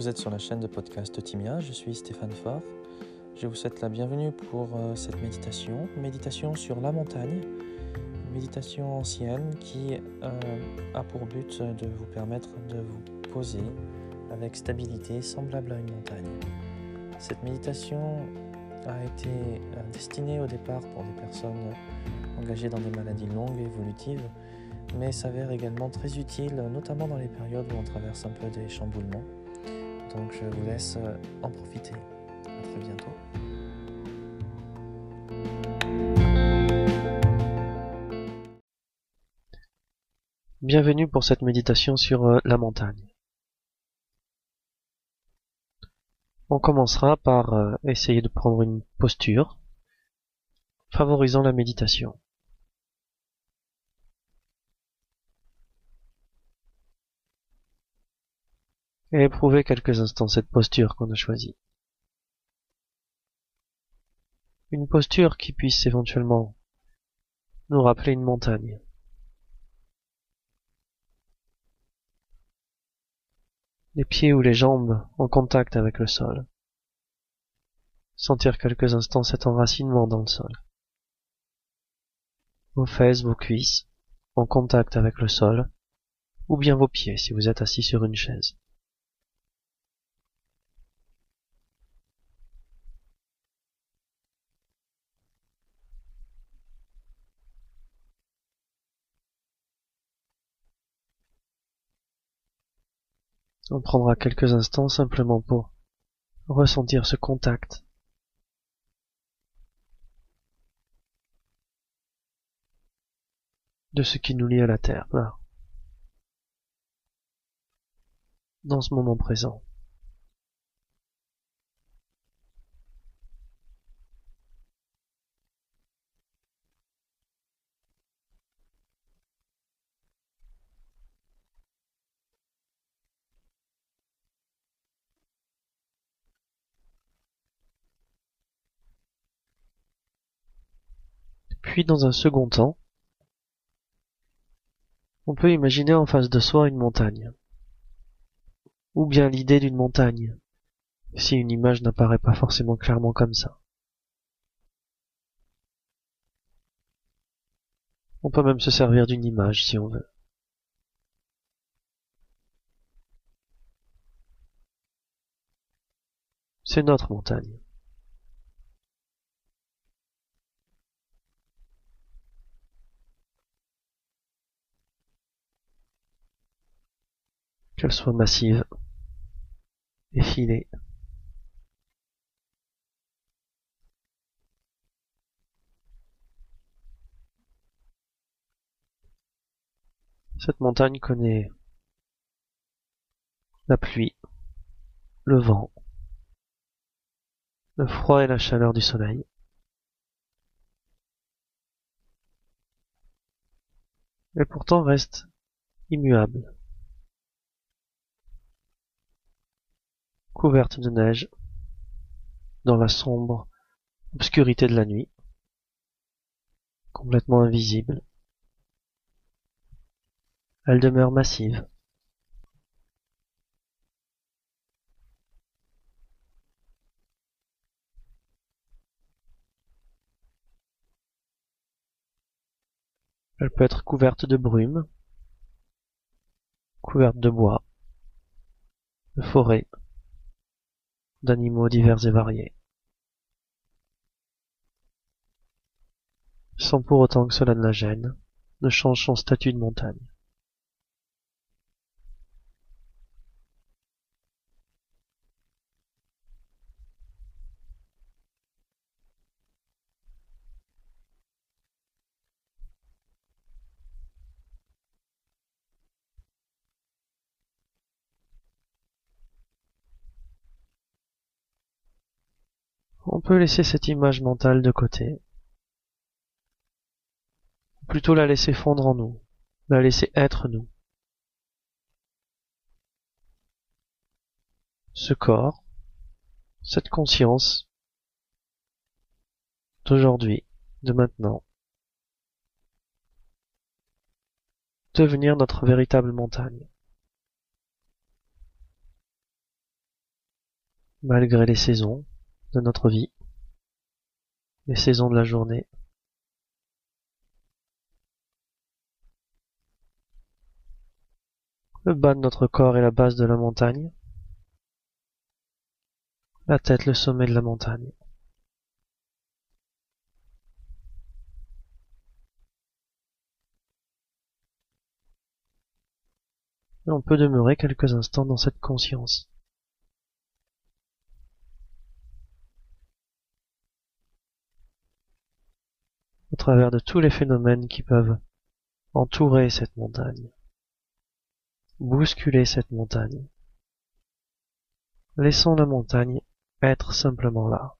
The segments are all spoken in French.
Vous êtes sur la chaîne de podcast Timia, je suis Stéphane Faure. Je vous souhaite la bienvenue pour euh, cette méditation, méditation sur la montagne, méditation ancienne qui euh, a pour but de vous permettre de vous poser avec stabilité semblable à une montagne. Cette méditation a été euh, destinée au départ pour des personnes engagées dans des maladies longues et évolutives, mais s'avère également très utile, notamment dans les périodes où on traverse un peu des chamboulements. Donc je vous laisse euh, en profiter. À très bientôt. Bienvenue pour cette méditation sur euh, la montagne. On commencera par euh, essayer de prendre une posture favorisant la méditation. Et éprouver quelques instants cette posture qu'on a choisie. Une posture qui puisse éventuellement nous rappeler une montagne. les pieds ou les jambes en contact avec le sol. Sentir quelques instants cet enracinement dans le sol. Vos fesses, vos cuisses en contact avec le sol, ou bien vos pieds si vous êtes assis sur une chaise. On prendra quelques instants simplement pour ressentir ce contact. de ce qui nous lie à la Terre, là. Dans ce moment présent. Puis dans un second temps, on peut imaginer en face de soi une montagne. Ou bien l'idée d'une montagne, si une image n'apparaît pas forcément clairement comme ça. On peut même se servir d'une image si on veut. C'est notre montagne. Qu'elle soit massive, effilée. Cette montagne connaît la pluie, le vent, le froid et la chaleur du soleil. Et pourtant reste immuable. Couverte de neige, dans la sombre obscurité de la nuit, complètement invisible. Elle demeure massive. Elle peut être couverte de brume, couverte de bois, de forêt, d'animaux divers et variés, sans pour autant que cela ne la gêne, ne change son statut de montagne. On peut laisser cette image mentale de côté. Ou plutôt la laisser fondre en nous, la laisser être nous. Ce corps, cette conscience d'aujourd'hui, de maintenant, devenir notre véritable montagne. malgré les saisons de notre vie, les saisons de la journée. Le bas de notre corps est la base de la montagne, la tête le sommet de la montagne. Et on peut demeurer quelques instants dans cette conscience. Travers de tous les phénomènes qui peuvent entourer cette montagne, bousculer cette montagne. Laissons la montagne être simplement là.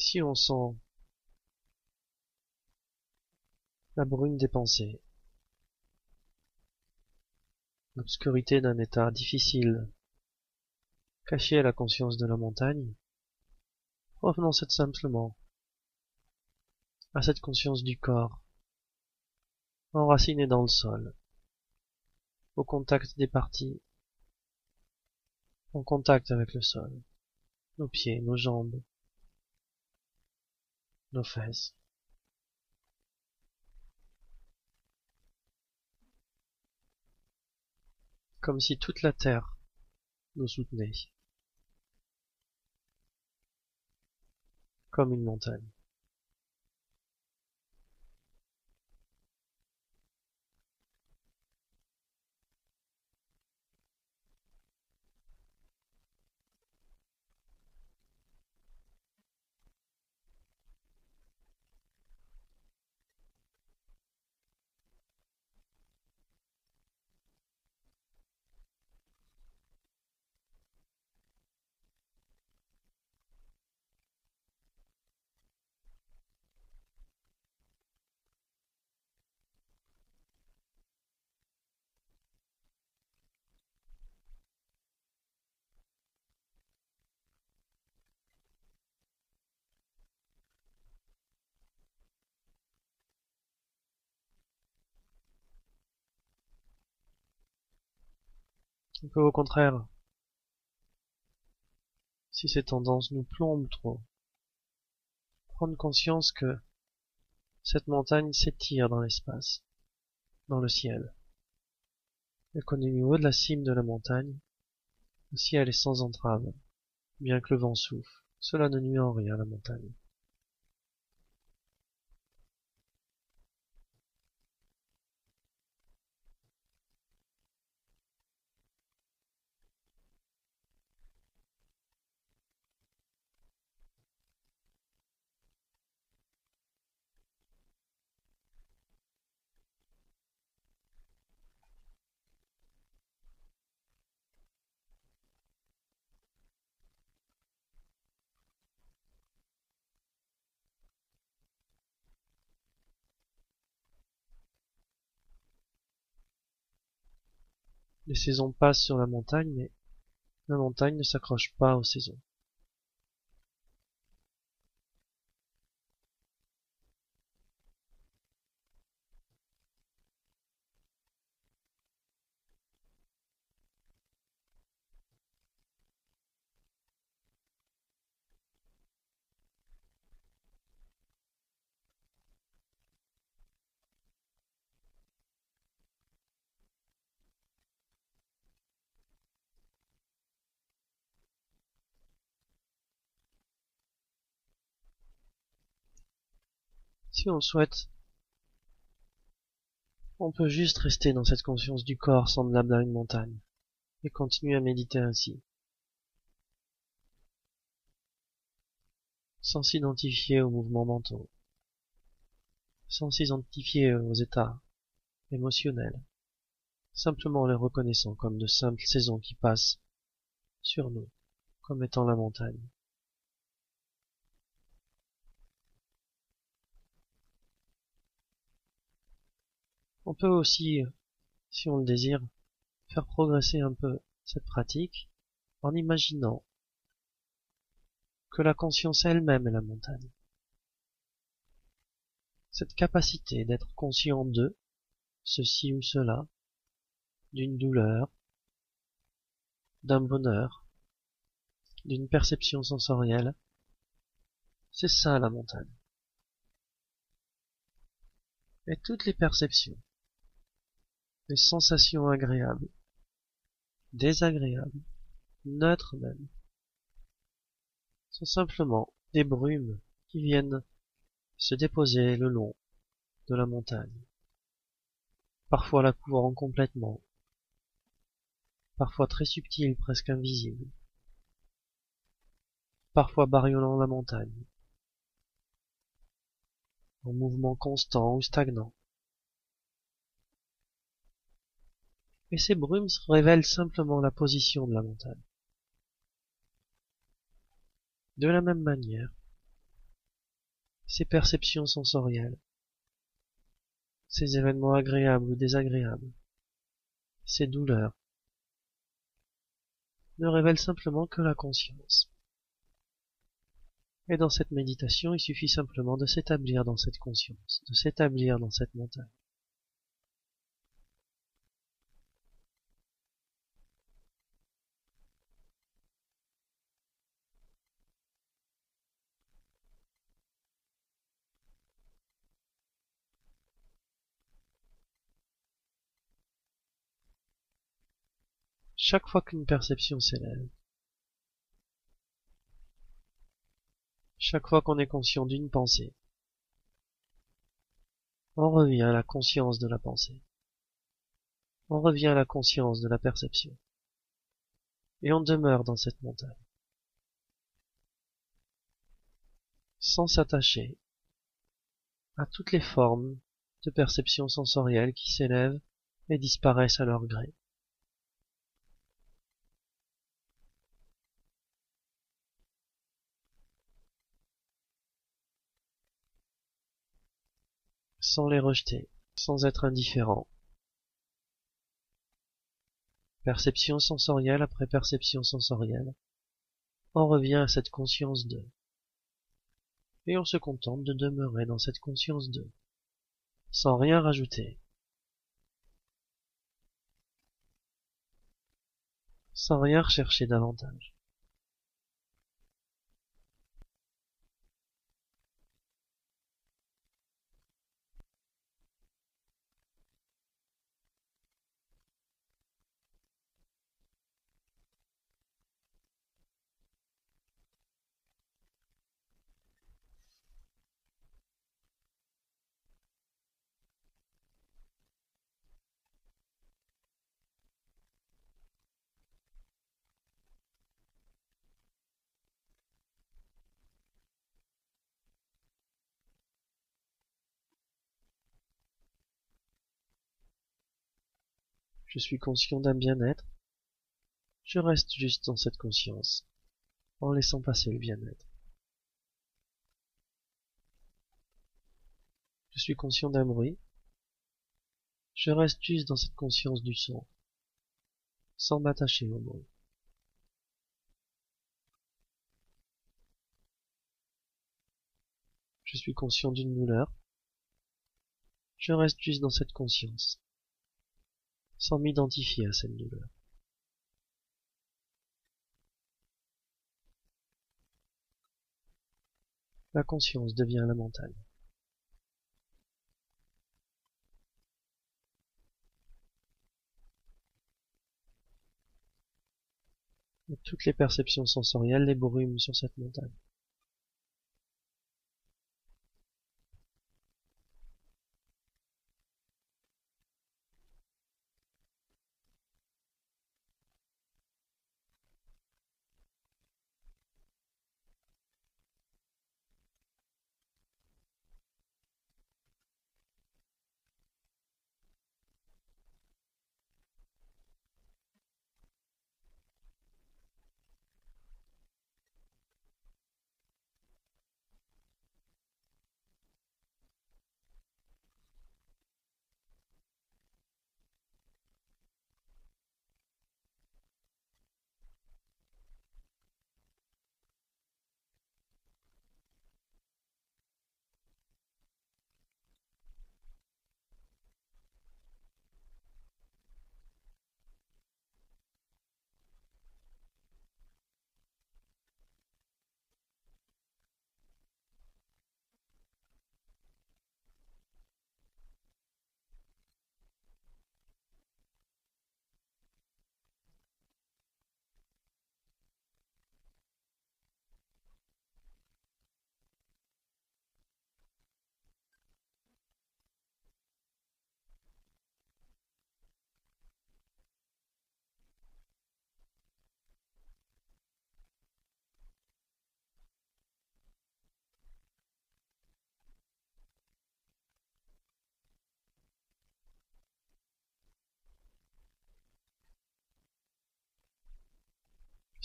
Si on sent la brume des pensées, l'obscurité d'un état difficile, caché à la conscience de la montagne, revenons cette simplement à cette conscience du corps, enracinée dans le sol, au contact des parties, en contact avec le sol, nos pieds, nos jambes, nos fesses. Comme si toute la terre nous soutenait. Comme une montagne. On peut au contraire, si ces tendances nous plombent trop, prendre conscience que cette montagne s'étire dans l'espace, dans le ciel, et qu'au niveau de la cime de la montagne, le ciel est sans entrave, bien que le vent souffle, cela ne nuit en rien à la montagne. Les saisons passent sur la montagne, mais la montagne ne s'accroche pas aux saisons. Si on souhaite, on peut juste rester dans cette conscience du corps semblable à une montagne, et continuer à méditer ainsi, sans s'identifier aux mouvements mentaux, sans s'identifier aux états émotionnels, simplement les reconnaissant comme de simples saisons qui passent sur nous, comme étant la montagne. On peut aussi, si on le désire, faire progresser un peu cette pratique en imaginant que la conscience elle-même est la montagne. Cette capacité d'être conscient de ceci ou cela, d'une douleur, d'un bonheur, d'une perception sensorielle, c'est ça la montagne. Et toutes les perceptions, des sensations agréables, désagréables, neutres même, sont simplement des brumes qui viennent se déposer le long de la montagne, parfois la couvrant complètement, parfois très subtiles, presque invisibles, parfois bariolant la montagne, en mouvement constant ou stagnant. Et ces brumes révèlent simplement la position de la montagne. De la même manière, ces perceptions sensorielles, ces événements agréables ou désagréables, ces douleurs, ne révèlent simplement que la conscience. Et dans cette méditation, il suffit simplement de s'établir dans cette conscience, de s'établir dans cette montagne. Chaque fois qu'une perception s'élève, chaque fois qu'on est conscient d'une pensée, on revient à la conscience de la pensée, on revient à la conscience de la perception, et on demeure dans cette montagne, sans s'attacher à toutes les formes de perception sensorielle qui s'élèvent et disparaissent à leur gré. Sans les rejeter, sans être indifférent. Perception sensorielle après perception sensorielle, on revient à cette conscience de. Et on se contente de demeurer dans cette conscience de, sans rien rajouter. sans rien rechercher davantage. Je suis conscient d'un bien-être, je reste juste dans cette conscience, en laissant passer le bien-être. Je suis conscient d'un bruit, je reste juste dans cette conscience du son, sans m'attacher au bruit. Je suis conscient d'une douleur, je reste juste dans cette conscience, sans m'identifier à cette douleur. La conscience devient la montagne. Toutes les perceptions sensorielles les brumes sur cette montagne.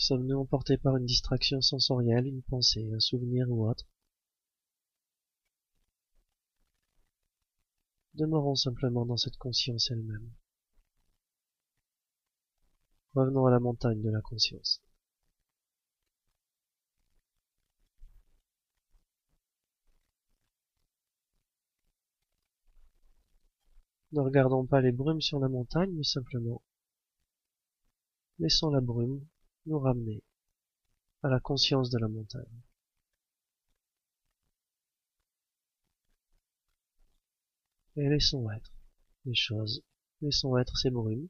Sommes-nous emportés par une distraction sensorielle, une pensée, un souvenir ou autre Demeurons simplement dans cette conscience elle-même. Revenons à la montagne de la conscience. Ne regardons pas les brumes sur la montagne, mais simplement laissons la brume nous ramener à la conscience de la montagne. Et laissons être les choses, laissons être ces brumes,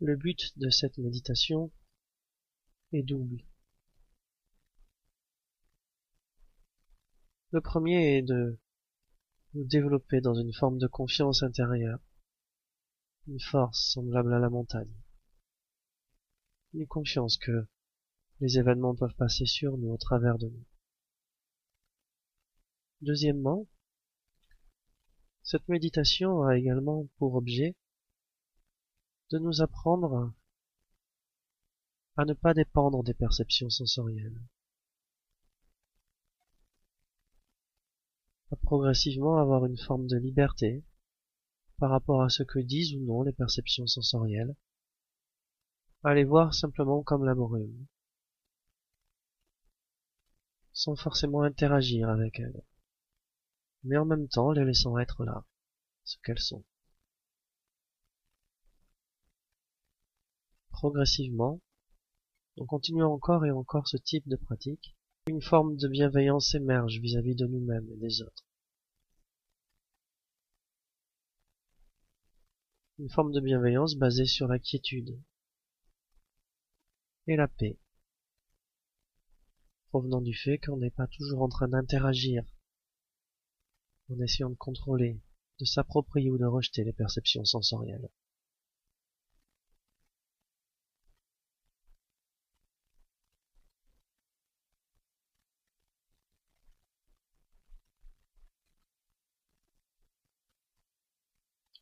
Le but de cette méditation est double. Le premier est de nous développer dans une forme de confiance intérieure, une force semblable à la montagne, une confiance que les événements peuvent passer sur nous au travers de nous. Deuxièmement, cette méditation a également pour objet de nous apprendre à ne pas dépendre des perceptions sensorielles, à progressivement avoir une forme de liberté par rapport à ce que disent ou non les perceptions sensorielles, à les voir simplement comme la brume, sans forcément interagir avec elles, mais en même temps les laissant être là, ce qu'elles sont. Progressivement, en continuant encore et encore ce type de pratique, une forme de bienveillance émerge vis-à-vis de nous-mêmes et des autres. Une forme de bienveillance basée sur la quiétude et la paix, provenant du fait qu'on n'est pas toujours en train d'interagir, en essayant de contrôler, de s'approprier ou de rejeter les perceptions sensorielles.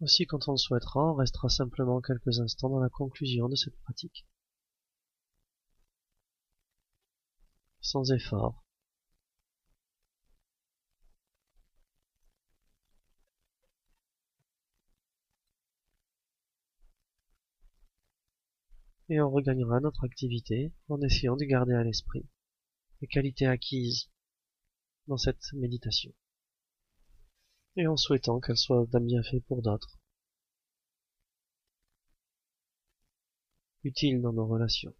Aussi, quand on le souhaitera, on restera simplement quelques instants dans la conclusion de cette pratique. Sans effort. Et on regagnera notre activité en essayant de garder à l'esprit les qualités acquises dans cette méditation et en souhaitant qu'elle soit d'un bienfait pour d'autres, utile dans nos relations.